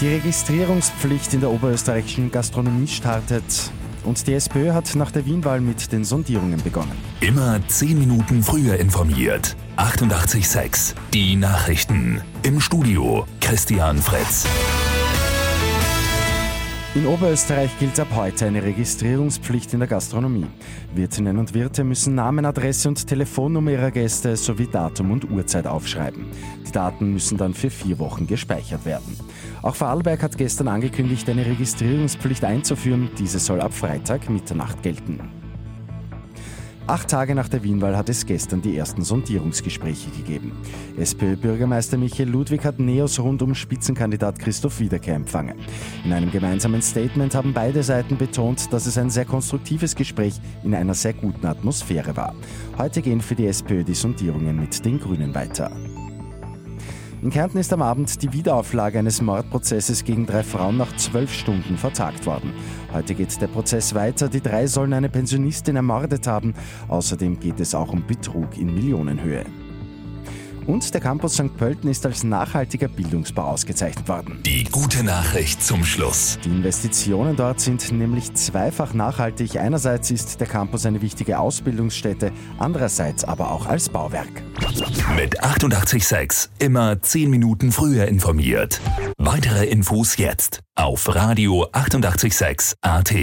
Die Registrierungspflicht in der oberösterreichischen Gastronomie startet. Und die SPÖ hat nach der Wienwahl mit den Sondierungen begonnen. Immer 10 Minuten früher informiert. 88.6 Die Nachrichten. Im Studio Christian Fritz. In Oberösterreich gilt ab heute eine Registrierungspflicht in der Gastronomie. Wirtinnen und Wirte müssen Namen, Adresse und Telefonnummer ihrer Gäste sowie Datum und Uhrzeit aufschreiben. Die Daten müssen dann für vier Wochen gespeichert werden. Auch Vorarlberg hat gestern angekündigt, eine Registrierungspflicht einzuführen. Diese soll ab Freitag Mitternacht gelten. Acht Tage nach der Wienwahl hat es gestern die ersten Sondierungsgespräche gegeben. SPÖ-Bürgermeister Michael Ludwig hat Neos rund um Spitzenkandidat Christoph Wiederkehr empfangen. In einem gemeinsamen Statement haben beide Seiten betont, dass es ein sehr konstruktives Gespräch in einer sehr guten Atmosphäre war. Heute gehen für die SPÖ die Sondierungen mit den Grünen weiter. In Kärnten ist am Abend die Wiederauflage eines Mordprozesses gegen drei Frauen nach zwölf Stunden vertagt worden. Heute geht der Prozess weiter. Die drei sollen eine Pensionistin ermordet haben. Außerdem geht es auch um Betrug in Millionenhöhe. Und der Campus St. Pölten ist als nachhaltiger Bildungsbau ausgezeichnet worden. Die gute Nachricht zum Schluss. Die Investitionen dort sind nämlich zweifach nachhaltig. Einerseits ist der Campus eine wichtige Ausbildungsstätte, andererseits aber auch als Bauwerk. Mit 886 immer 10 Minuten früher informiert. Weitere Infos jetzt auf Radio 886 AT.